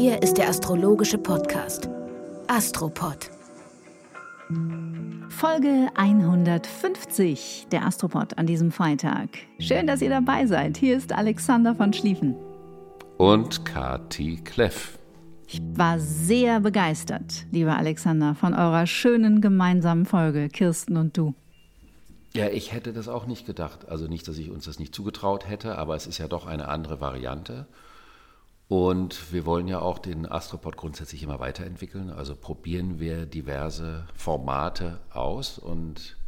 Hier ist der astrologische Podcast Astropod. Folge 150 der Astropod an diesem Freitag. Schön, dass ihr dabei seid. Hier ist Alexander von Schlieffen. Und Kati Kleff. Ich war sehr begeistert, lieber Alexander, von eurer schönen gemeinsamen Folge, Kirsten und du. Ja, ich hätte das auch nicht gedacht. Also nicht, dass ich uns das nicht zugetraut hätte, aber es ist ja doch eine andere Variante. Und wir wollen ja auch den Astropod grundsätzlich immer weiterentwickeln. Also probieren wir diverse Formate aus. Und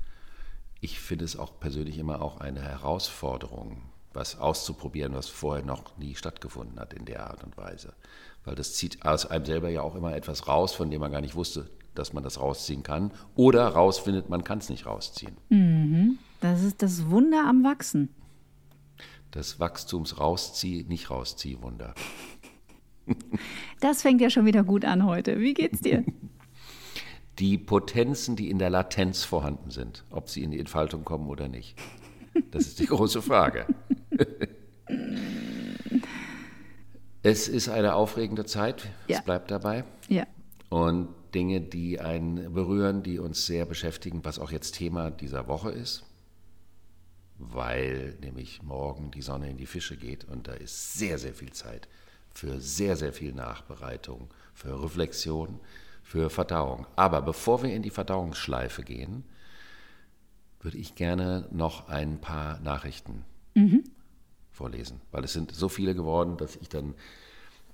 ich finde es auch persönlich immer auch eine Herausforderung, was auszuprobieren, was vorher noch nie stattgefunden hat in der Art und Weise. Weil das zieht aus einem selber ja auch immer etwas raus, von dem man gar nicht wusste, dass man das rausziehen kann. Oder rausfindet, man kann es nicht rausziehen. Mhm. Das ist das Wunder am Wachsen. Das Wachstumsrauszieh, nicht rauszieh Wunder. Das fängt ja schon wieder gut an heute. Wie geht's dir? Die Potenzen, die in der Latenz vorhanden sind, ob sie in die Entfaltung kommen oder nicht. Das ist die große Frage. es ist eine aufregende Zeit, Ja. es bleibt dabei. Ja. Und Dinge, die einen berühren, die uns sehr beschäftigen, was auch jetzt Thema dieser Woche ist, weil nämlich morgen die Sonne in die Fische geht und da ist sehr, sehr viel Zeit für sehr, sehr viel Nachbereitung, für Reflexion, für Verdauung. Aber bevor wir in die Verdauungsschleife gehen, würde ich gerne noch ein paar Nachrichten vorlesen, weil es sind so viele geworden, dass ich dann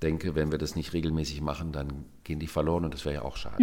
denke, wenn wir das nicht regelmäßig machen, dann gehen die verloren und das wäre ja auch schade.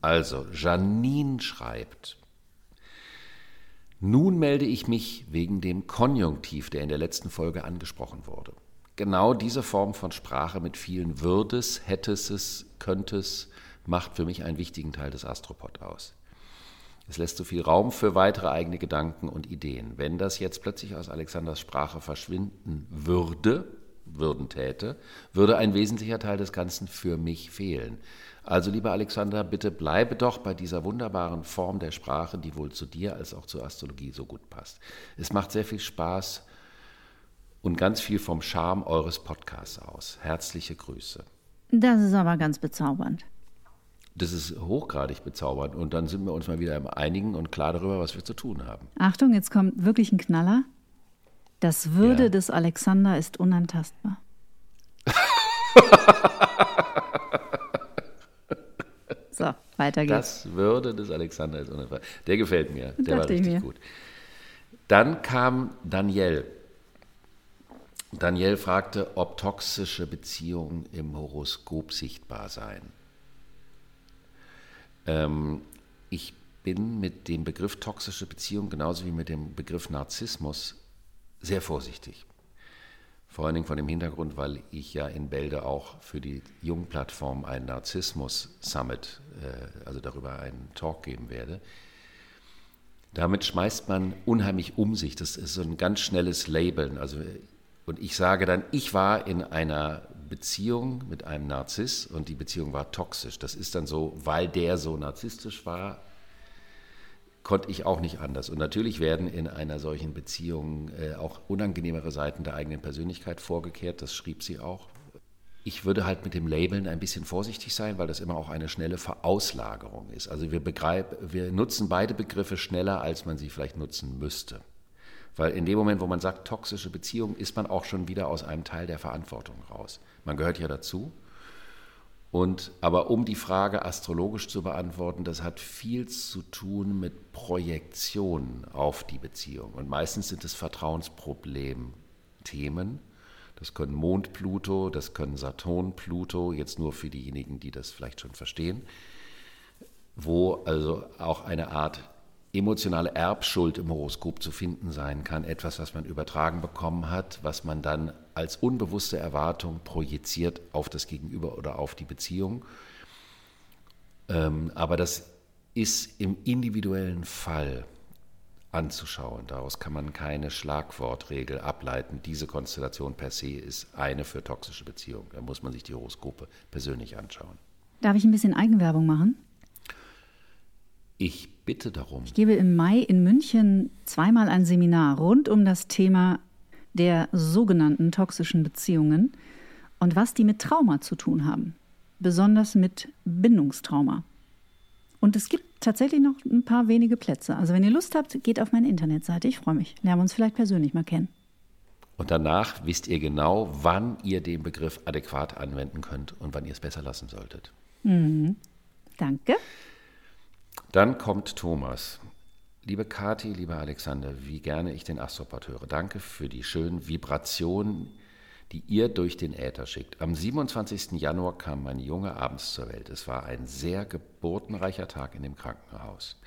Also, Janine schreibt, nun melde ich mich wegen dem Konjunktiv, der in der letzten Folge angesprochen wurde. Genau diese Form von Sprache mit vielen Würdes, Hätteses, Könntes macht für mich einen wichtigen Teil des Astropod aus. Es lässt so viel Raum für weitere eigene Gedanken und Ideen. Wenn das jetzt plötzlich aus Alexanders Sprache verschwinden würde, würden täte, würde ein wesentlicher Teil des Ganzen für mich fehlen. Also, lieber Alexander, bitte bleibe doch bei dieser wunderbaren Form der Sprache, die wohl zu dir als auch zur Astrologie so gut passt. Es macht sehr viel Spaß und ganz viel vom Charme eures Podcasts aus. Herzliche Grüße. Das ist aber ganz bezaubernd. Das ist hochgradig bezaubernd und dann sind wir uns mal wieder im Einigen und klar darüber, was wir zu tun haben. Achtung, jetzt kommt wirklich ein Knaller. Das Würde Ja. des Alexander ist unantastbar. so, weiter geht's. Das Würde des Alexander ist unerwartet. Der gefällt mir. Der war Dachte ich richtig gut. Dann kam Danielle. Danielle fragte, ob toxische Beziehungen im Horoskop sichtbar seien. Ähm, ich bin mit dem Begriff toxische Beziehung genauso wie mit dem Begriff Narzissmus sehr vorsichtig. Vor allen Dingen von dem Hintergrund, weil ich ja in Bälde auch für die Jungplattform ein Narzissmus-Summit, äh, also darüber einen Talk geben werde. Damit schmeißt man unheimlich um sich. Das ist so ein ganz schnelles Labeln. Also, und ich sage dann, ich war in einer Beziehung mit einem Narziss und die Beziehung war toxisch. Das ist dann so, weil der so narzisstisch war, konnte ich auch nicht anders. Und natürlich werden in einer solchen Beziehung äh, auch unangenehmere Seiten der eigenen Persönlichkeit vorgekehrt. Das schrieb sie auch. Ich würde halt mit dem Labeln ein bisschen vorsichtig sein, weil das immer auch eine schnelle Verauslagerung ist. Also wir, begreif, wir nutzen beide Begriffe schneller, als man sie vielleicht nutzen müsste. Weil in dem Moment, wo man sagt toxische Beziehung, ist man auch schon wieder aus einem Teil der Verantwortung raus. Man gehört ja dazu. Und, aber um die Frage astrologisch zu beantworten, das hat viel zu tun mit Projektionen auf die Beziehung. Und meistens sind es Vertrauensproblem-Themen. Das können Mond Pluto, das können Saturn Pluto, jetzt nur für diejenigen, die das vielleicht schon verstehen, wo also auch eine Art emotionale Erbschuld im Horoskop zu finden sein kann, etwas, was man übertragen bekommen hat, was man dann als unbewusste Erwartung projiziert auf das Gegenüber oder auf die Beziehung. Ähm, aber das ist im individuellen Fall anzuschauen. Daraus kann man keine Schlagwortregel ableiten. Diese Konstellation per se ist eine für toxische Beziehungen. Da muss man sich die Horoskope persönlich anschauen. Darf ich ein bisschen Eigenwerbung machen? Ich bitte darum. Ich gebe im Mai in München zweimal ein Seminar rund um das Thema der sogenannten toxischen Beziehungen und was die mit Trauma zu tun haben. Besonders mit Bindungstrauma. Und es gibt tatsächlich noch ein paar wenige Plätze. Also wenn ihr Lust habt, geht auf meine Internetseite. Ich freue mich. Lernen wir uns vielleicht persönlich mal kennen. Und danach wisst ihr genau, wann ihr den Begriff adäquat anwenden könnt und wann ihr es besser lassen solltet. Mhm. Danke. Dann kommt Thomas. Liebe Kathi, lieber Alexander, wie gerne ich den Astropod höre. Danke für die schönen Vibrationen, die ihr durch den Äther schickt. Am 27. Januar kam mein Junge abends zur Welt. Es war ein sehr geburtenreicher Tag in dem Krankenhaus.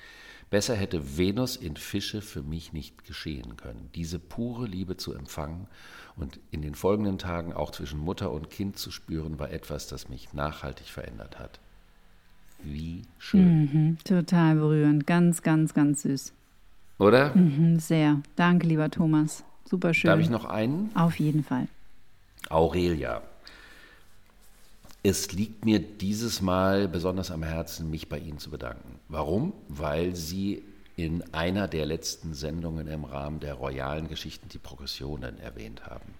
Besser hätte Venus in Fische für mich nicht geschehen können. Diese pure Liebe zu empfangen und in den folgenden Tagen auch zwischen Mutter und Kind zu spüren, war etwas, das mich nachhaltig verändert hat. Wie schön. Mhm, total berührend. Ganz, ganz, ganz süß. Oder? Mhm, sehr. Danke, lieber Thomas. Super schön. Darf ich noch einen? Auf jeden Fall. Aurelia. Es liegt mir dieses Mal besonders am Herzen, mich bei Ihnen zu bedanken. Warum? Weil Sie in einer der letzten Sendungen im Rahmen der royalen Geschichten die Progressionen erwähnt haben.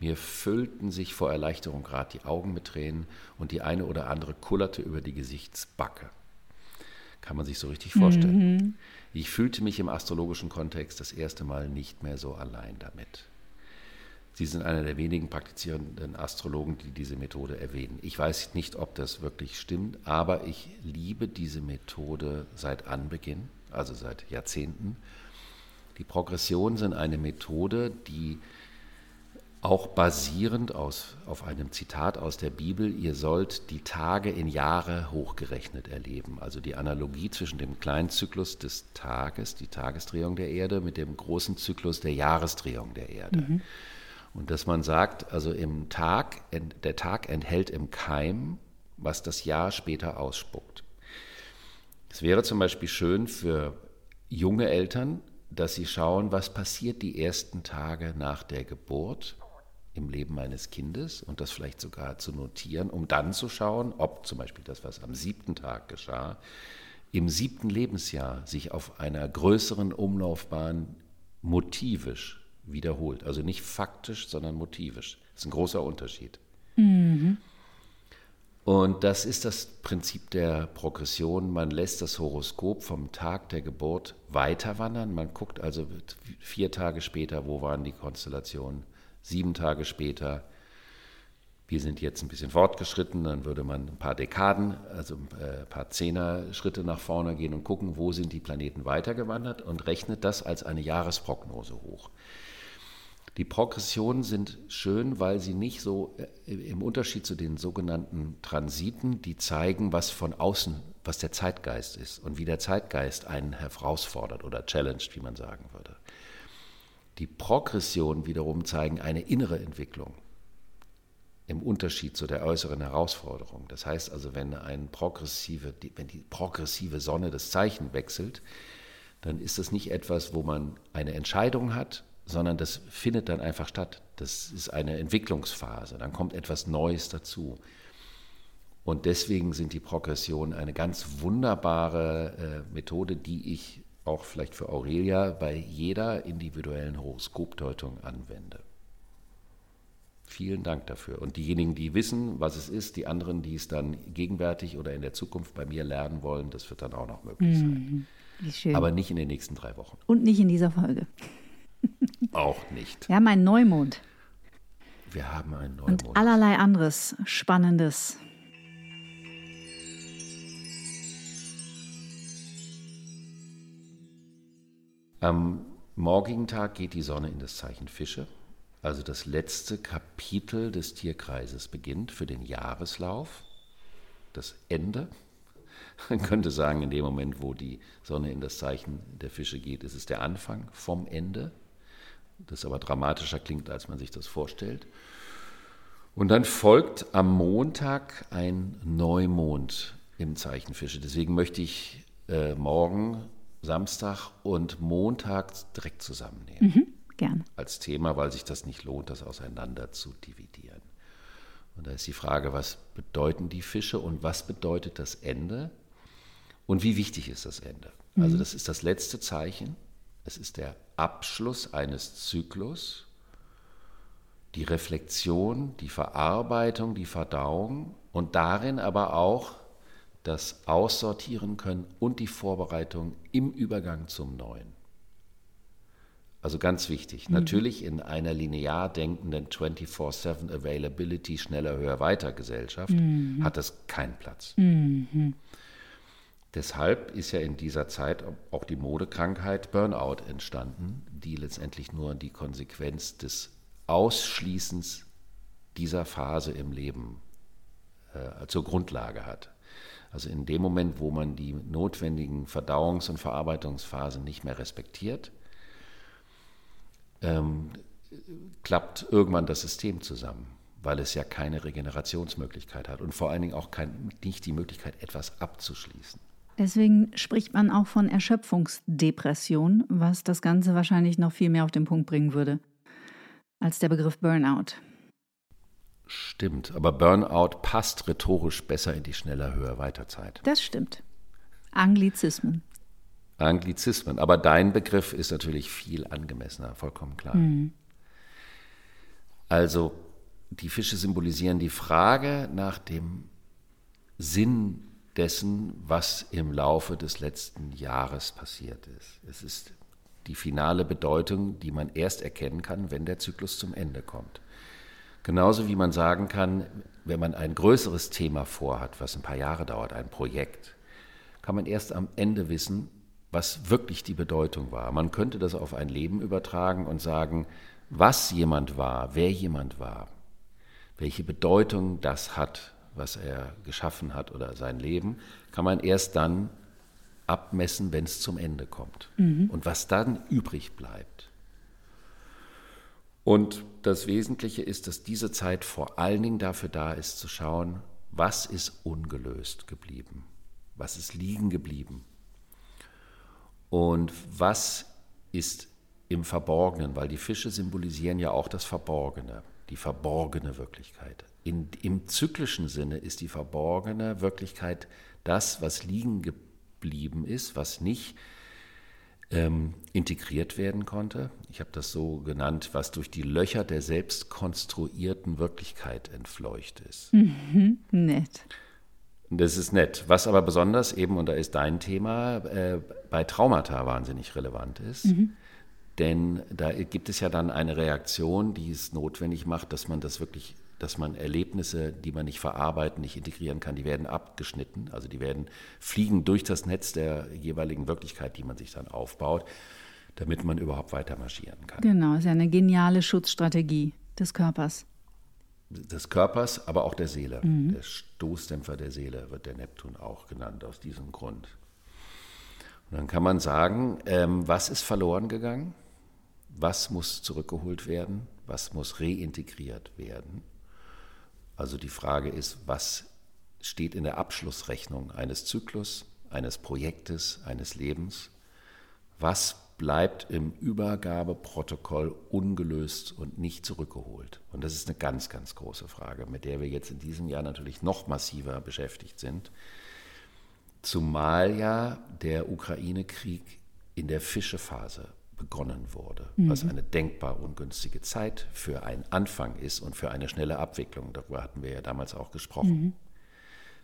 Mir füllten sich vor Erleichterung gerade die Augen mit Tränen und die eine oder andere kullerte über die Gesichtsbacke. Kann man sich so richtig vorstellen. Mhm. Ich fühlte mich im astrologischen Kontext das erste Mal nicht mehr so allein damit. Sie sind einer der wenigen praktizierenden Astrologen, die diese Methode erwähnen. Ich weiß nicht, ob das wirklich stimmt, aber ich liebe diese Methode seit Anbeginn, also seit Jahrzehnten. Die Progressionen sind eine Methode, die auch basierend aus, auf einem Zitat aus der Bibel, ihr sollt die Tage in Jahre hochgerechnet erleben. Also die Analogie zwischen dem kleinen Zyklus des Tages, die Tagesdrehung der Erde, mit dem großen Zyklus der Jahresdrehung der Erde. Mhm. Und dass man sagt, also im Tag, der Tag enthält im Keim, was das Jahr später ausspuckt. Es wäre zum Beispiel schön für junge Eltern, dass sie schauen, was passiert die ersten Tage nach der Geburt im Leben meines Kindes und das vielleicht sogar zu notieren, um dann zu schauen, ob zum Beispiel das, was am siebten Tag geschah, im siebten Lebensjahr sich auf einer größeren Umlaufbahn motivisch wiederholt. Also nicht faktisch, sondern motivisch. Das ist ein großer Unterschied. Mhm. Und das ist das Prinzip der Progression. Man lässt das Horoskop vom Tag der Geburt weiter wandern. Man guckt also vier Tage später, wo waren die Konstellationen sieben Tage später. Wir sind jetzt ein bisschen fortgeschritten, dann würde man ein paar Dekaden, also äh, ein paar Zehner-Schritte nach vorne gehen und gucken, wo sind die Planeten weitergewandert und rechnet das als eine Jahresprognose hoch. Die Progressionen sind schön, weil sie nicht so äh, im Unterschied zu den sogenannten Transiten, die zeigen, was von außen, was der Zeitgeist ist und wie der Zeitgeist einen herausfordert oder challenged, wie man sagen würde. Die Progressionen wiederum zeigen eine innere Entwicklung im Unterschied zu der äußeren Herausforderung. Das heißt also, wenn, ein progressive, wenn die progressive Sonne das Zeichen wechselt, dann ist das nicht etwas, wo man eine Entscheidung hat, sondern das findet dann einfach statt. Das ist eine Entwicklungsphase, dann kommt etwas Neues dazu. Und deswegen sind die Progressionen eine ganz wunderbare äh, Methode, die ich auch vielleicht für Aurelia bei jeder individuellen Horoskopdeutung anwende. Vielen Dank dafür. Und diejenigen, die wissen, was es ist, die anderen, die es dann gegenwärtig oder in der Zukunft bei mir lernen wollen, das wird dann auch noch möglich sein. Mhm, Aber nicht in den nächsten drei Wochen. Und nicht in dieser Folge. auch nicht. Wir haben einen Neumond. Wir haben einen Neumond. Und allerlei anderes Spannendes. Am morgigen Tag geht die Sonne in das Zeichen Fische, also das letzte Kapitel des Tierkreises beginnt für den Jahreslauf, das Ende. Man könnte sagen, in dem Moment, wo die Sonne in das Zeichen der Fische geht, ist es der Anfang vom Ende. Das aber dramatischer klingt, als man sich das vorstellt. Und dann folgt am Montag ein Neumond im Zeichen Fische. Deswegen möchte ich äh, morgen, Samstag und Montag direkt zusammennehmen. Mhm, gerne. Als Thema, weil sich das nicht lohnt, das auseinander zu dividieren. Und da ist die Frage, was bedeuten die Fische und was bedeutet das Ende? Und wie wichtig ist das Ende? Mhm. Also das ist das letzte Zeichen. Es ist der Abschluss eines Zyklus, die Reflexion, die Verarbeitung, die Verdauung und darin aber auch das Aussortieren können und die Vorbereitung im Übergang zum Neuen. Also ganz wichtig. Mhm. Natürlich in einer linear denkenden 24-7 Availability, schneller, höher, weiter Gesellschaft mhm. hat das keinen Platz. Mhm. Deshalb ist ja in dieser Zeit auch die Modekrankheit Burnout entstanden, die letztendlich nur die Konsequenz des Ausschließens dieser Phase im Leben äh, zur Grundlage hat. Also in dem Moment, wo man die notwendigen Verdauungs- und Verarbeitungsphasen nicht mehr respektiert, ähm, klappt irgendwann das System zusammen, weil es ja keine Regenerationsmöglichkeit hat und vor allen Dingen auch kein, nicht die Möglichkeit, etwas abzuschließen. Deswegen spricht man auch von Erschöpfungsdepression, was das Ganze wahrscheinlich noch viel mehr auf den Punkt bringen würde als der Begriff Burnout. Stimmt, aber Burnout passt rhetorisch besser in die schneller, höher, weiter Zeit. Das stimmt. Anglizismen. Anglizismen, aber dein Begriff ist natürlich viel angemessener, vollkommen klar. Mhm. Also die Fische symbolisieren die Frage nach dem Sinn dessen, was im Laufe des letzten Jahres passiert ist. Es ist die finale Bedeutung, die man erst erkennen kann, wenn der Zyklus zum Ende kommt. Genauso wie man sagen kann, wenn man ein größeres Thema vorhat, was ein paar Jahre dauert, ein Projekt, kann man erst am Ende wissen, was wirklich die Bedeutung war. Man könnte das auf ein Leben übertragen und sagen, was jemand war, wer jemand war, welche Bedeutung das hat, was er geschaffen hat oder sein Leben, kann man erst dann abmessen, wenn es zum Ende kommt. Mhm. Und was dann übrig bleibt. Und das Wesentliche ist, dass diese Zeit vor allen Dingen dafür da ist, zu schauen, was ist ungelöst geblieben, was ist liegen geblieben? Und was ist im Verborgenen, weil die Fische symbolisieren ja auch das Verborgene, die verborgene Wirklichkeit. In, Im zyklischen Sinne ist die verborgene Wirklichkeit das, was liegen geblieben ist, was nicht ähm, integriert werden konnte. Ich habe das so genannt, was durch die Löcher der selbst konstruierten Wirklichkeit entfleucht ist. Mhm, nett. Das ist nett. Was aber besonders eben, und da ist dein Thema, äh, bei Traumata wahnsinnig relevant ist. Mhm. Denn da gibt es ja dann eine Reaktion, die es notwendig macht, dass man das wirklich dass man Erlebnisse, die man nicht verarbeiten, nicht integrieren kann, die werden abgeschnitten. Also die werden fliegen durch das Netz der jeweiligen Wirklichkeit, die man sich dann aufbaut, damit man überhaupt weiter marschieren kann. Genau, ist ja eine geniale Schutzstrategie des Körpers. Des Körpers, aber auch der Seele. Mhm. Der Stoßdämpfer der Seele wird der Neptun auch genannt aus diesem Grund. Und dann kann man sagen, ähm, was ist verloren gegangen? Was muss zurückgeholt werden? Was muss reintegriert werden? Also die Frage ist, was steht in der Abschlussrechnung eines Zyklus, eines Projektes, eines Lebens? Was bleibt im Übergabeprotokoll ungelöst und nicht zurückgeholt? Und das ist eine ganz, ganz große Frage, mit der wir jetzt in diesem Jahr natürlich noch massiver beschäftigt sind. Zumal ja der Ukraine-Krieg in der Fischephase begonnen wurde, mhm. was eine denkbar ungünstige Zeit für einen Anfang ist und für eine schnelle Abwicklung. Darüber hatten wir ja damals auch gesprochen. Mhm.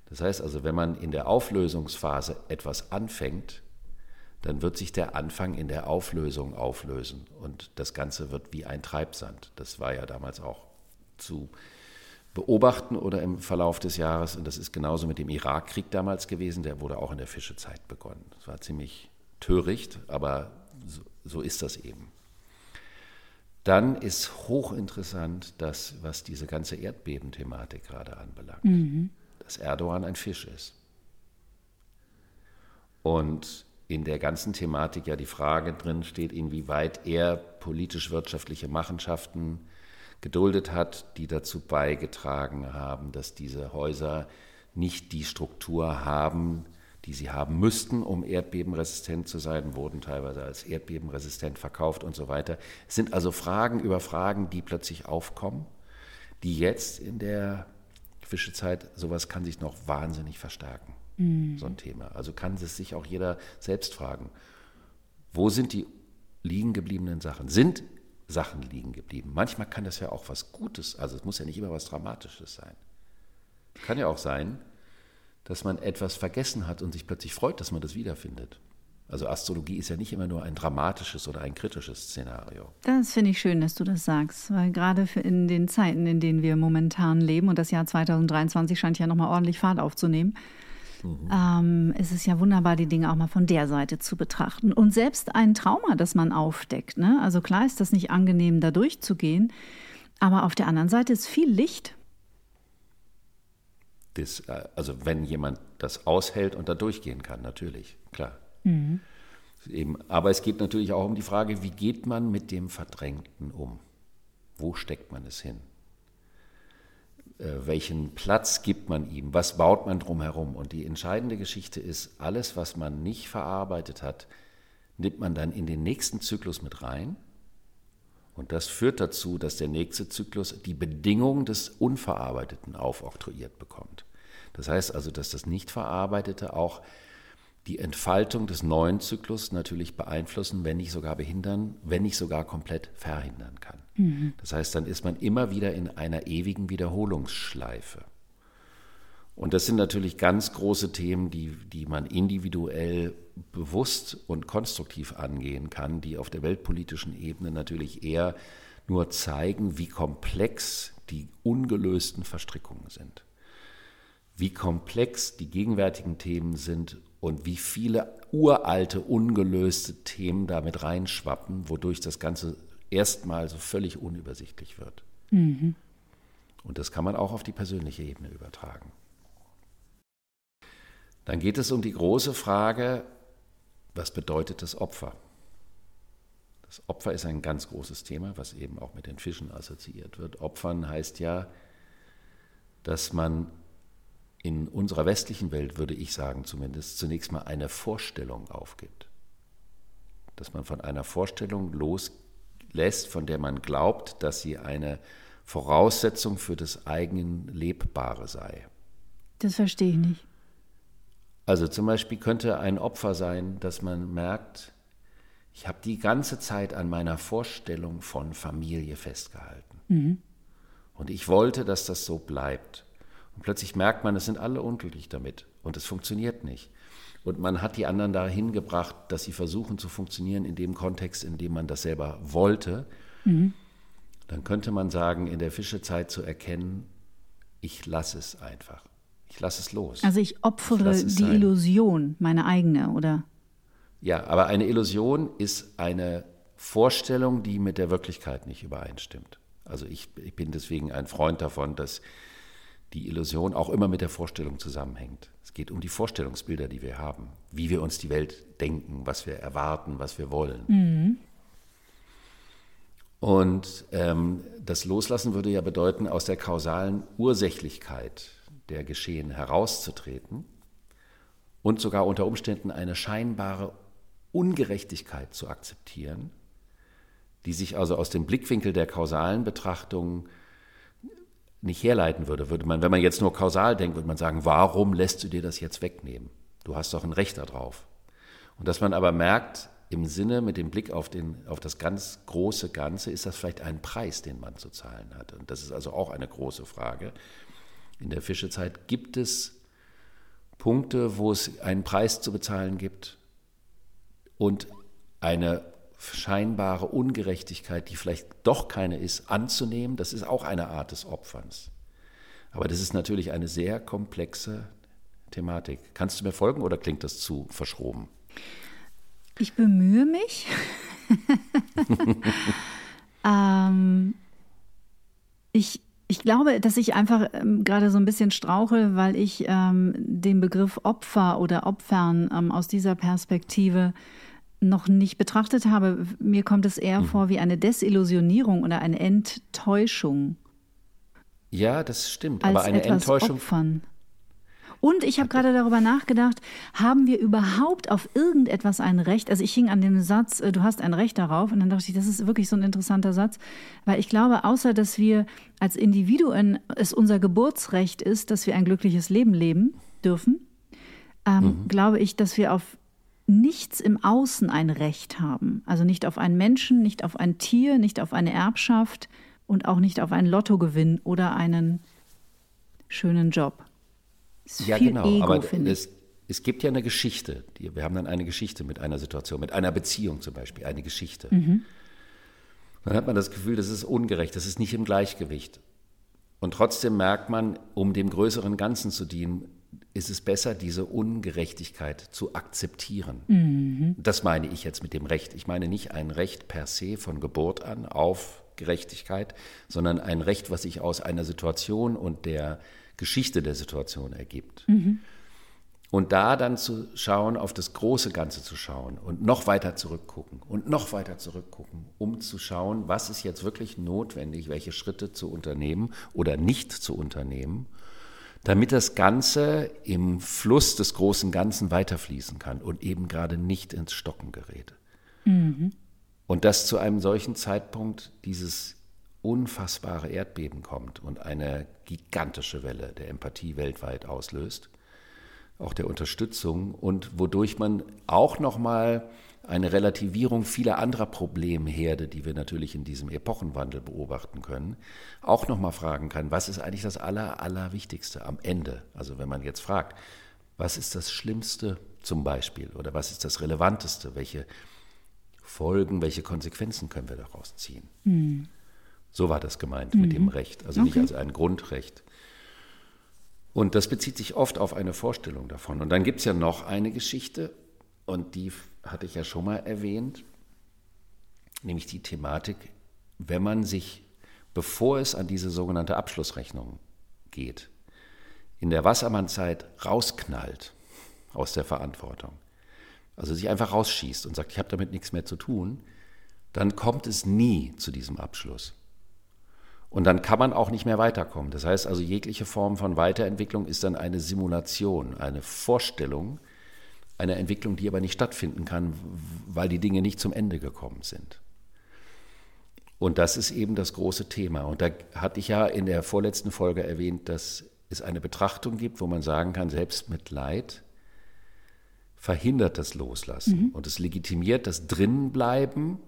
Das heißt also, wenn man in der Auflösungsphase etwas anfängt, dann wird sich der Anfang in der Auflösung auflösen und das Ganze wird wie ein Treibsand. Das war ja damals auch zu beobachten oder im Verlauf des Jahres und das ist genauso mit dem Irakkrieg damals gewesen, der wurde auch in der Fischezeit begonnen. Das war ziemlich töricht, aber so, ist das eben. Dann ist hochinteressant das, was diese ganze Erdbebenthematik gerade anbelangt, mhm. dass Erdogan ein Fisch ist. Und in der ganzen Thematik ja die Frage drin steht, inwieweit er politisch-wirtschaftliche Machenschaften geduldet hat, die dazu beigetragen haben, dass diese Häuser nicht die Struktur haben, die sie haben müssten, um erdbebenresistent zu sein, wurden teilweise als erdbebenresistent verkauft und so weiter. Es sind also Fragen über Fragen, die plötzlich aufkommen, die jetzt in der Fischezeit, sowas kann sich noch wahnsinnig verstärken, mhm. so ein Thema. Also kann es sich auch jeder selbst fragen, wo sind die liegen gebliebenen Sachen? Sind Sachen liegen geblieben? Manchmal kann das ja auch was Gutes, also es muss ja nicht immer was Dramatisches sein. Kann ja auch sein, dass man etwas vergessen hat und sich plötzlich freut, dass man das wiederfindet. Also Astrologie ist ja nicht immer nur ein dramatisches oder ein kritisches Szenario. Das finde ich schön, dass du das sagst, weil gerade in den Zeiten, in denen wir momentan leben und das Jahr 2023 scheint ja nochmal ordentlich Fahrt aufzunehmen, mhm. ähm, ist es ja wunderbar, die Dinge auch mal von der Seite zu betrachten. Und selbst ein Trauma, das man aufdeckt, ne? also klar ist das nicht angenehm, da durchzugehen, aber auf der anderen Seite ist viel Licht das, äh, also wenn jemand das aushält und da durchgehen kann, natürlich, klar. Mhm. Eben, aber es geht natürlich auch um die Frage, wie geht man mit dem Verdrängten um? Wo steckt man es hin? Äh, welchen Platz gibt man ihm? Was baut man drumherum? Und die entscheidende Geschichte ist, alles, was man nicht verarbeitet hat, nimmt man dann in den nächsten Zyklus mit rein. Und das führt dazu, dass der nächste Zyklus die Bedingungen des Unverarbeiteten aufoktroyiert bekommt. Das heißt also, dass das Nicht-Verarbeitete auch die Entfaltung des neuen Zyklus natürlich beeinflussen, wenn nicht sogar behindern, wenn nicht sogar komplett verhindern kann. Mhm. Das heißt, dann ist man immer wieder in einer ewigen Wiederholungsschleife. Und das sind natürlich ganz große Themen, die, die man individuell bewusst und konstruktiv angehen kann, die auf der weltpolitischen Ebene natürlich eher nur zeigen, wie komplex die ungelösten Verstrickungen sind wie komplex die gegenwärtigen Themen sind und wie viele uralte, ungelöste Themen damit reinschwappen, wodurch das Ganze erstmal so völlig unübersichtlich wird. Mhm. Und das kann man auch auf die persönliche Ebene übertragen. Dann geht es um die große Frage, was bedeutet das Opfer? Das Opfer ist ein ganz großes Thema, was eben auch mit den Fischen assoziiert wird. Opfern heißt ja, dass man in unserer westlichen Welt, würde ich sagen zumindest, zunächst mal eine Vorstellung aufgibt. Dass man von einer Vorstellung loslässt, von der man glaubt, dass sie eine Voraussetzung für das eigene Lebbare sei. Das verstehe ich nicht. Also zum Beispiel könnte ein Opfer sein, dass man merkt, ich habe die ganze Zeit an meiner Vorstellung von Familie festgehalten. Mhm. Und ich wollte, dass das so bleibt. Und plötzlich merkt man, es sind alle unglücklich damit und es funktioniert nicht. Und man hat die anderen dahin gebracht, dass sie versuchen zu funktionieren in dem Kontext, in dem man das selber wollte. Mhm. Dann könnte man sagen, in der Fischezeit zu erkennen, ich lasse es einfach. Ich lasse es los. Also ich opfere ich die sein. Illusion, meine eigene, oder? Ja, aber eine Illusion ist eine Vorstellung, die mit der Wirklichkeit nicht übereinstimmt. Also ich, ich bin deswegen ein Freund davon, dass die Illusion auch immer mit der Vorstellung zusammenhängt. Es geht um die Vorstellungsbilder, die wir haben, wie wir uns die Welt denken, was wir erwarten, was wir wollen. Mhm. Und ähm, das Loslassen würde ja bedeuten, aus der kausalen Ursächlichkeit der Geschehen herauszutreten und sogar unter Umständen eine scheinbare Ungerechtigkeit zu akzeptieren, die sich also aus dem Blickwinkel der kausalen Betrachtung nicht herleiten würde. Würde man, wenn man jetzt nur kausal denkt, würde man sagen, warum lässt du dir das jetzt wegnehmen? Du hast doch ein Recht darauf. Und dass man aber merkt, im Sinne mit dem Blick auf, den, auf das ganz große Ganze, ist das vielleicht ein Preis, den man zu zahlen hat. Und das ist also auch eine große Frage. In der Fischezeit gibt es Punkte, wo es einen Preis zu bezahlen gibt und eine scheinbare Ungerechtigkeit, die vielleicht doch keine ist, anzunehmen, das ist auch eine Art des Opferns. Aber das ist natürlich eine sehr komplexe Thematik. Kannst du mir folgen oder klingt das zu verschroben? Ich bemühe mich. ähm, ich, ich glaube, dass ich einfach ähm, gerade so ein bisschen strauche, weil ich ähm, den Begriff Opfer oder Opfern ähm, aus dieser Perspektive noch nicht betrachtet habe. Mir kommt es eher mhm. vor wie eine Desillusionierung oder eine Enttäuschung. Ja, das stimmt. aber eine Enttäuschung. Opfern. Und ich habe gerade darüber nachgedacht, haben wir überhaupt auf irgendetwas ein Recht? Also ich hing an dem Satz, äh, du hast ein Recht darauf. Und dann dachte ich, das ist wirklich so ein interessanter Satz, weil ich glaube, außer dass wir als Individuen es unser Geburtsrecht ist, dass wir ein glückliches Leben leben dürfen, ähm, mhm. glaube ich, dass wir auf nichts im Außen ein Recht haben. Also nicht auf einen Menschen, nicht auf ein Tier, nicht auf eine Erbschaft und auch nicht auf einen Lottogewinn oder einen schönen Job ja, genau. Ego, aber es, es, gibt ja eine Geschichte. Wir haben dann eine Geschichte mit einer Situation, mit einer Beziehung zum Beispiel, eine Geschichte. Mhm. Dann hat man das Gefühl, das ist ungerecht, das ist nicht im Gleichgewicht. Und trotzdem merkt man, um dem größeren Ganzen zu dienen, ist es besser, diese Ungerechtigkeit zu akzeptieren. Mhm. Das meine ich jetzt mit dem Recht. Ich meine nicht ein Recht per se von Geburt an auf Gerechtigkeit, sondern ein Recht, was sich aus einer Situation und der Geschichte der Situation ergibt. Mhm. Und da dann zu schauen, auf das große Ganze zu schauen und noch weiter zurückgucken und noch weiter zurückgucken, um zu schauen, was ist jetzt wirklich notwendig, welche Schritte zu unternehmen oder nicht zu unternehmen, damit das Ganze im Fluss des großen Ganzen weiterfließen kann und eben gerade nicht ins Stocken gerät. Mhm. Und dass zu einem solchen Zeitpunkt dieses unfassbare Erdbeben kommt und eine gigantische Welle der Empathie weltweit auslöst, auch der Unterstützung und wodurch man auch noch mal eine Relativierung vieler anderer Problemherde, die wir natürlich in diesem Epochenwandel beobachten können, auch noch mal fragen kann, was ist eigentlich das aller allerwichtigste am Ende? Also wenn man jetzt fragt, was ist das Schlimmste zum Beispiel oder was ist das Relevanteste? Welche Folgen, welche Konsequenzen können wir daraus ziehen? Mhm. So war das gemeint mhm. mit dem mhm. Recht, also okay. nicht als ein Grundrecht. Und das bezieht sich oft auf eine Vorstellung davon. Und dann gibt es ja noch eine Geschichte, und die hatte ich ja schon mal erwähnt, nämlich die Thematik, wenn man sich, bevor es an diese sogenannte Abschlussrechnung geht, in der Wassermannzeit rausknallt aus der Verantwortung, also sich einfach rausschießt und sagt, ich habe damit nichts mehr zu tun, dann kommt es nie zu diesem Abschluss. Und dann kann man auch nicht mehr weiterkommen. Das heißt also, jegliche Form von Weiterentwicklung ist dann eine Simulation, eine Vorstellung einer Entwicklung, die aber nicht stattfinden kann, weil die Dinge nicht zum Ende gekommen sind. Und das ist eben das große Thema. Und da hatte ich ja in der vorletzten Folge erwähnt, dass es eine Betrachtung gibt, wo man sagen kann, selbst mit Leid verhindert das Loslassen mhm. und es legitimiert das Drinnenbleiben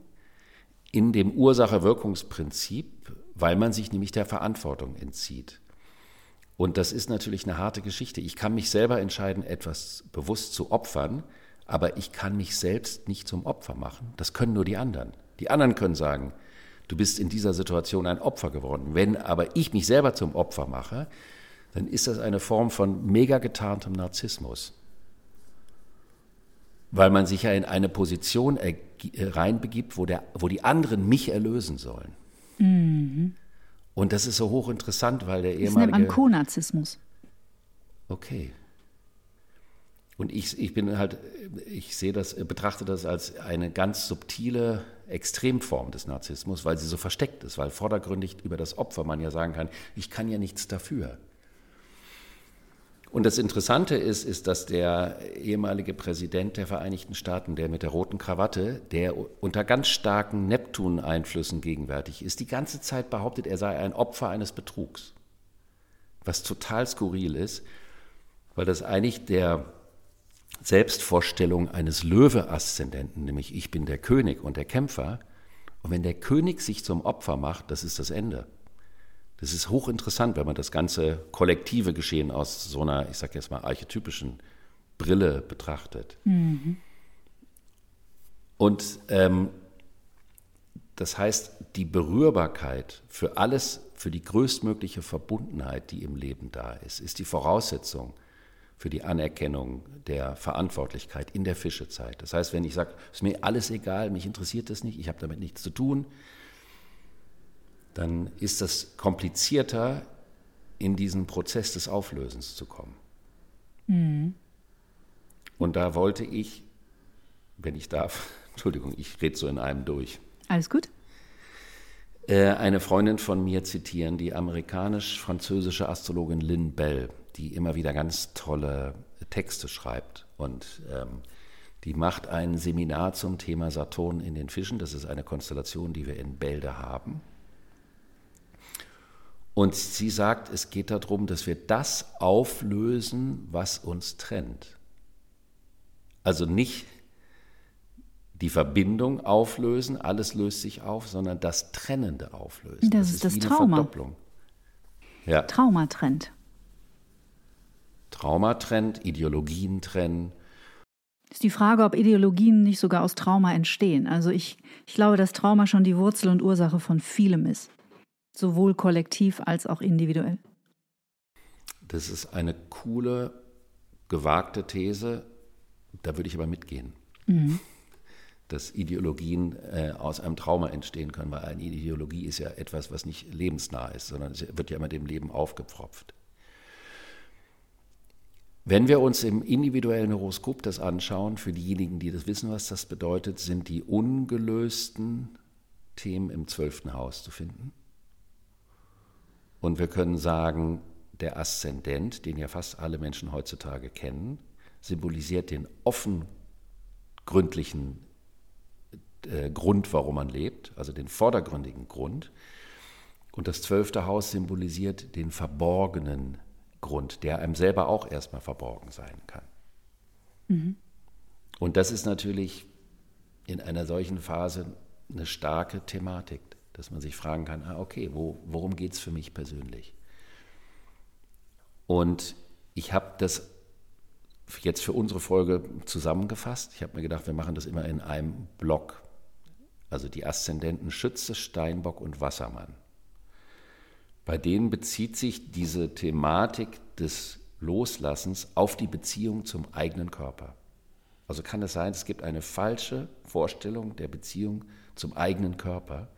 in dem Ursache-Wirkungsprinzip, weil man sich nämlich der Verantwortung entzieht. Und das ist natürlich eine harte Geschichte. Ich kann mich selber entscheiden, etwas bewusst zu opfern, aber ich kann mich selbst nicht zum Opfer machen. Das können nur die anderen. Die anderen können sagen, du bist in dieser Situation ein Opfer geworden. Wenn aber ich mich selber zum Opfer mache, dann ist das eine Form von mega getarntem Narzissmus. Weil man sich ja in eine Position reinbegibt, wo, der, wo die anderen mich erlösen sollen. Mhm. Und das ist so hochinteressant, weil der ehemalige... Das nennt man Co-Narzissmus. Okay. Und ich, ich bin halt, ich sehe das, betrachte das als eine ganz subtile Extremform des Narzissmus, weil sie so versteckt ist, weil vordergründig über das Opfer man ja sagen kann, ich kann ja nichts dafür. Und das Interessante ist, ist, dass der ehemalige Präsident der Vereinigten Staaten, der mit der roten Krawatte, der unter ganz starken Neptun-Einflüssen gegenwärtig ist, die ganze Zeit behauptet, er sei ein Opfer eines Betrugs. Was total skurril ist, weil das eigentlich der Selbstvorstellung eines Löwe-Aszendenten, nämlich ich bin der König und der Kämpfer, und wenn der König sich zum Opfer macht, das ist das Ende. Das ist hochinteressant, wenn man das ganze kollektive Geschehen aus so einer, ich sage jetzt mal, archetypischen Brille betrachtet. Mhm. Und ähm, das heißt, die Berührbarkeit für alles, für die größtmögliche Verbundenheit, die im Leben da ist, ist die Voraussetzung für die Anerkennung der Verantwortlichkeit in der Fischezeit. Das heißt, wenn ich sage, ist mir alles egal, mich interessiert das nicht, ich habe damit nichts zu tun, dann ist es komplizierter, in diesen Prozess des Auflösens zu kommen. Mhm. Und da wollte ich, wenn ich darf, Entschuldigung, ich rede so in einem durch. Alles gut. Äh, eine Freundin von mir zitieren, die amerikanisch-französische Astrologin Lynn Bell, die immer wieder ganz tolle Texte schreibt. Und ähm, die macht ein Seminar zum Thema Saturn in den Fischen. Das ist eine Konstellation, die wir in Bälde haben. Und sie sagt, es geht darum, dass wir das auflösen, was uns trennt. Also nicht die Verbindung auflösen, alles löst sich auf, sondern das Trennende auflösen. Das, das ist das Trauma. Verdopplung. Ja. Trauma trennt. Trauma trennt, Ideologien trennen. Ist die Frage, ob Ideologien nicht sogar aus Trauma entstehen. Also ich, ich glaube, dass Trauma schon die Wurzel und Ursache von vielem ist sowohl kollektiv als auch individuell. Das ist eine coole, gewagte These, da würde ich aber mitgehen. Mhm. Dass Ideologien äh, aus einem Trauma entstehen können, weil eine Ideologie ist ja etwas, was nicht lebensnah ist, sondern es wird ja immer dem Leben aufgepfropft. Wenn wir uns im individuellen Horoskop das anschauen, für diejenigen, die das wissen, was das bedeutet, sind die ungelösten Themen im zwölften Haus zu finden. Und wir können sagen, der Aszendent, den ja fast alle Menschen heutzutage kennen, symbolisiert den offengründlichen äh, Grund, warum man lebt, also den vordergründigen Grund. Und das zwölfte Haus symbolisiert den verborgenen Grund, der einem selber auch erstmal verborgen sein kann. Mhm. Und das ist natürlich in einer solchen Phase eine starke Thematik dass man sich fragen kann, ah, okay, wo, worum geht es für mich persönlich? Und ich habe das jetzt für unsere Folge zusammengefasst. Ich habe mir gedacht, wir machen das immer in einem Block. Also die Aszendenten Schütze, Steinbock und Wassermann. Bei denen bezieht sich diese Thematik des Loslassens auf die Beziehung zum eigenen Körper. Also kann es sein, es gibt eine falsche Vorstellung der Beziehung zum eigenen Körper,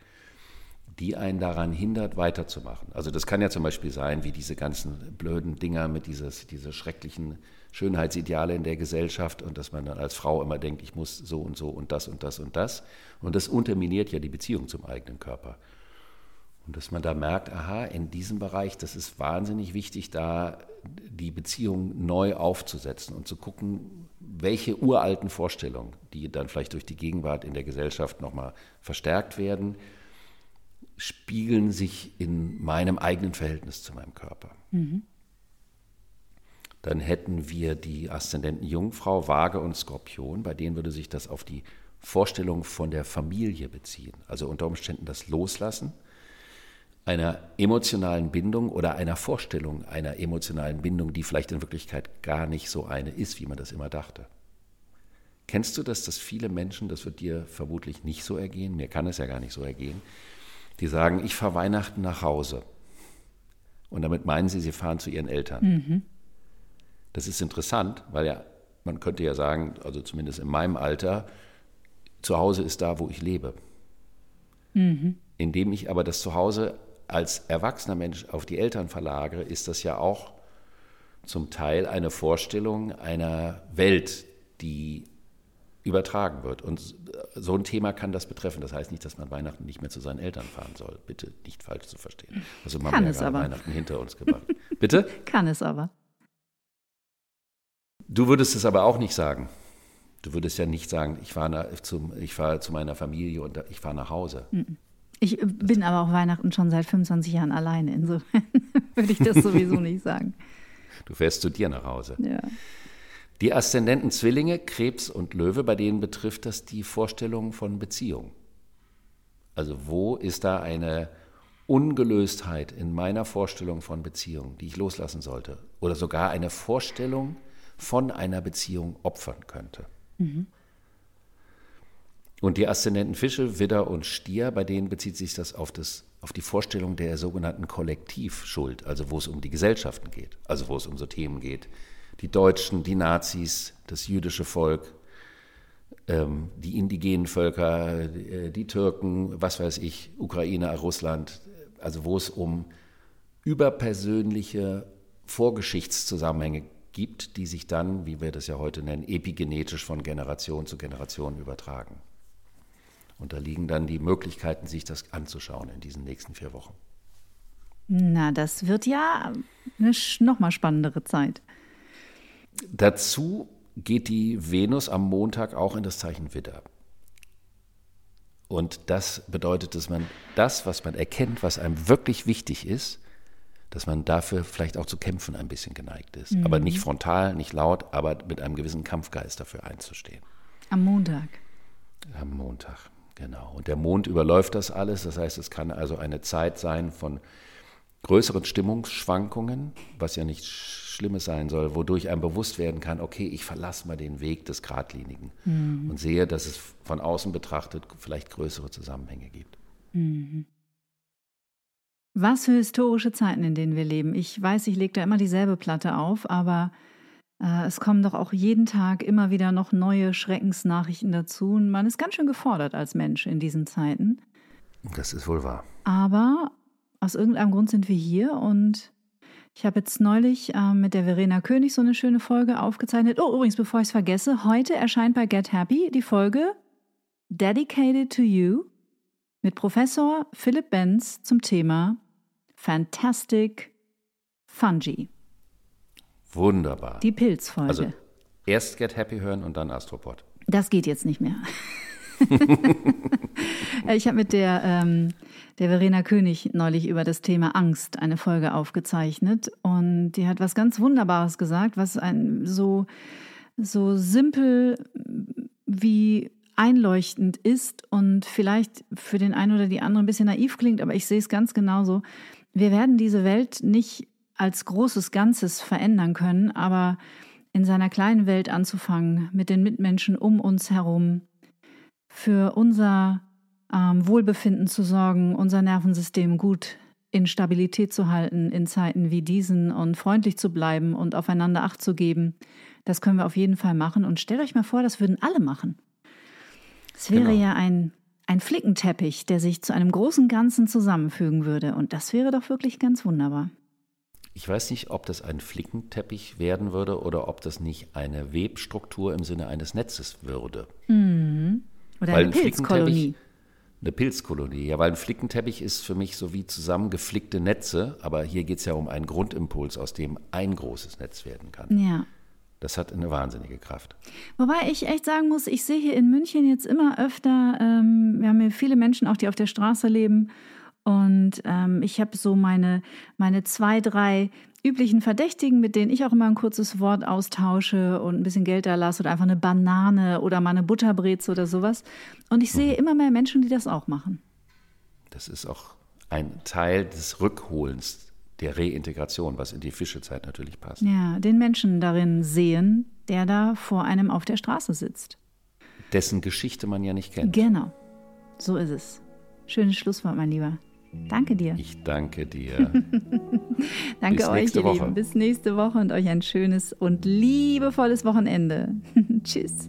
die einen daran hindert, weiterzumachen. Also das kann ja zum Beispiel sein, wie diese ganzen blöden Dinger mit dieses, diese schrecklichen Schönheitsideale in der Gesellschaft und dass man dann als Frau immer denkt, ich muss so und so und das und das und das. Und das unterminiert ja die Beziehung zum eigenen Körper. Und dass man da merkt, aha, in diesem Bereich, das ist wahnsinnig wichtig, da die Beziehung neu aufzusetzen und zu gucken, welche uralten Vorstellungen, die dann vielleicht durch die Gegenwart in der Gesellschaft nochmal verstärkt werden, spiegeln sich in meinem eigenen Verhältnis zu meinem Körper. Mhm. Dann hätten wir die Aszendenten Jungfrau, Waage und Skorpion, bei denen würde sich das auf die Vorstellung von der Familie beziehen. Also unter Umständen das Loslassen einer emotionalen Bindung oder einer Vorstellung einer emotionalen Bindung, die vielleicht in Wirklichkeit gar nicht so eine ist, wie man das immer dachte. Kennst du das, dass viele Menschen, das wird dir vermutlich nicht so ergehen, mir kann es ja gar nicht so ergehen, die sagen, ich fahre Weihnachten nach Hause. Und damit meinen sie, sie fahren zu ihren Eltern. Mhm. Das ist interessant, weil ja, man könnte ja sagen, also zumindest in meinem Alter, zu Hause ist da, wo ich lebe. Mhm. Indem ich aber das Zuhause als erwachsener Mensch auf die Eltern verlagere, ist das ja auch zum Teil eine Vorstellung einer Welt, die übertragen wird. Und so ein Thema kann das betreffen. Das heißt nicht, dass man Weihnachten nicht mehr zu seinen Eltern fahren soll. Bitte nicht falsch zu verstehen. Also man kann ja es aber. Weihnachten hinter uns gebracht. Bitte? Kann es aber. Du würdest es aber auch nicht sagen. Du würdest ja nicht sagen, ich fahre zu, fahr zu meiner Familie und ich fahre nach Hause. Ich bin aber auch Weihnachten schon seit 25 Jahren alleine. Insofern würde ich das sowieso nicht sagen. Du fährst zu dir nach Hause. Ja. Die Aszendenten Zwillinge, Krebs und Löwe, bei denen betrifft das die Vorstellung von Beziehung. Also wo ist da eine Ungelöstheit in meiner Vorstellung von Beziehung, die ich loslassen sollte? Oder sogar eine Vorstellung von einer Beziehung opfern könnte. Mhm. Und die Aszendenten Fische, Widder und Stier, bei denen bezieht sich das auf, das auf die Vorstellung der sogenannten Kollektivschuld, also wo es um die Gesellschaften geht, also wo es um so Themen geht die Deutschen, die Nazis, das jüdische Volk, ähm, die indigenen Völker, äh, die Türken, was weiß ich, Ukraine, Russland, also wo es um überpersönliche Vorgeschichtszusammenhänge gibt, die sich dann, wie wir das ja heute nennen, epigenetisch von Generation zu Generation übertragen. Und da liegen dann die Möglichkeiten, sich das anzuschauen in diesen nächsten vier Wochen. Na, das wird ja eine noch mal spannendere Zeit. Dazu geht die Venus am Montag auch in das Zeichen Widder. Und das bedeutet, dass man das, was man erkennt, was einem wirklich wichtig ist, dass man dafür vielleicht auch zu kämpfen ein bisschen geneigt ist. Mhm. Aber nicht frontal, nicht laut, aber mit einem gewissen Kampfgeist dafür einzustehen. Am Montag. Am Montag, genau. Und der Mond überläuft das alles. Das heißt, es kann also eine Zeit sein von größeren Stimmungsschwankungen, was ja nichts Schlimmes sein soll, wodurch einem bewusst werden kann, okay, ich verlasse mal den Weg des Gradlinigen mhm. und sehe, dass es von außen betrachtet vielleicht größere Zusammenhänge gibt. Mhm. Was für historische Zeiten, in denen wir leben. Ich weiß, ich lege da immer dieselbe Platte auf, aber äh, es kommen doch auch jeden Tag immer wieder noch neue Schreckensnachrichten dazu. Und man ist ganz schön gefordert als Mensch in diesen Zeiten. Das ist wohl wahr. Aber aus irgendeinem Grund sind wir hier und ich habe jetzt neulich äh, mit der Verena König so eine schöne Folge aufgezeichnet. Oh, übrigens, bevor ich es vergesse, heute erscheint bei Get Happy die Folge Dedicated to You mit Professor Philipp Benz zum Thema Fantastic Fungi. Wunderbar. Die Pilzfolge. Also erst Get Happy hören und dann Astropod. Das geht jetzt nicht mehr. ich habe mit der, ähm, der Verena König neulich über das Thema Angst eine Folge aufgezeichnet und die hat was ganz Wunderbares gesagt, was ein so, so simpel wie einleuchtend ist und vielleicht für den einen oder die andere ein bisschen naiv klingt, aber ich sehe es ganz genauso. Wir werden diese Welt nicht als großes Ganzes verändern können, aber in seiner kleinen Welt anzufangen, mit den Mitmenschen um uns herum, für unser ähm, Wohlbefinden zu sorgen, unser Nervensystem gut in Stabilität zu halten in Zeiten wie diesen und freundlich zu bleiben und aufeinander Acht zu geben. Das können wir auf jeden Fall machen. Und stellt euch mal vor, das würden alle machen. Es wäre genau. ja ein, ein Flickenteppich, der sich zu einem großen Ganzen zusammenfügen würde. Und das wäre doch wirklich ganz wunderbar. Ich weiß nicht, ob das ein Flickenteppich werden würde oder ob das nicht eine Webstruktur im Sinne eines Netzes würde. Mhm. Oder weil eine Pilzkolonie. Eine Pilzkolonie, ja, weil ein Flickenteppich ist für mich so wie zusammengeflickte Netze, aber hier geht es ja um einen Grundimpuls, aus dem ein großes Netz werden kann. Ja. Das hat eine wahnsinnige Kraft. Wobei ich echt sagen muss, ich sehe hier in München jetzt immer öfter, ähm, wir haben hier viele Menschen auch, die auf der Straße leben. Und ähm, ich habe so meine, meine zwei, drei üblichen Verdächtigen, mit denen ich auch immer ein kurzes Wort austausche und ein bisschen Geld da lasse oder einfach eine Banane oder mal eine Butterbreze oder sowas. Und ich sehe immer mehr Menschen, die das auch machen. Das ist auch ein Teil des Rückholens, der Reintegration, was in die Fischezeit natürlich passt. Ja, den Menschen darin sehen, der da vor einem auf der Straße sitzt. Dessen Geschichte man ja nicht kennt. Genau, so ist es. Schönes Schlusswort, mein Lieber. Danke dir. Ich danke dir. danke Bis euch, ihr Woche. Lieben. Bis nächste Woche und euch ein schönes und liebevolles Wochenende. Tschüss.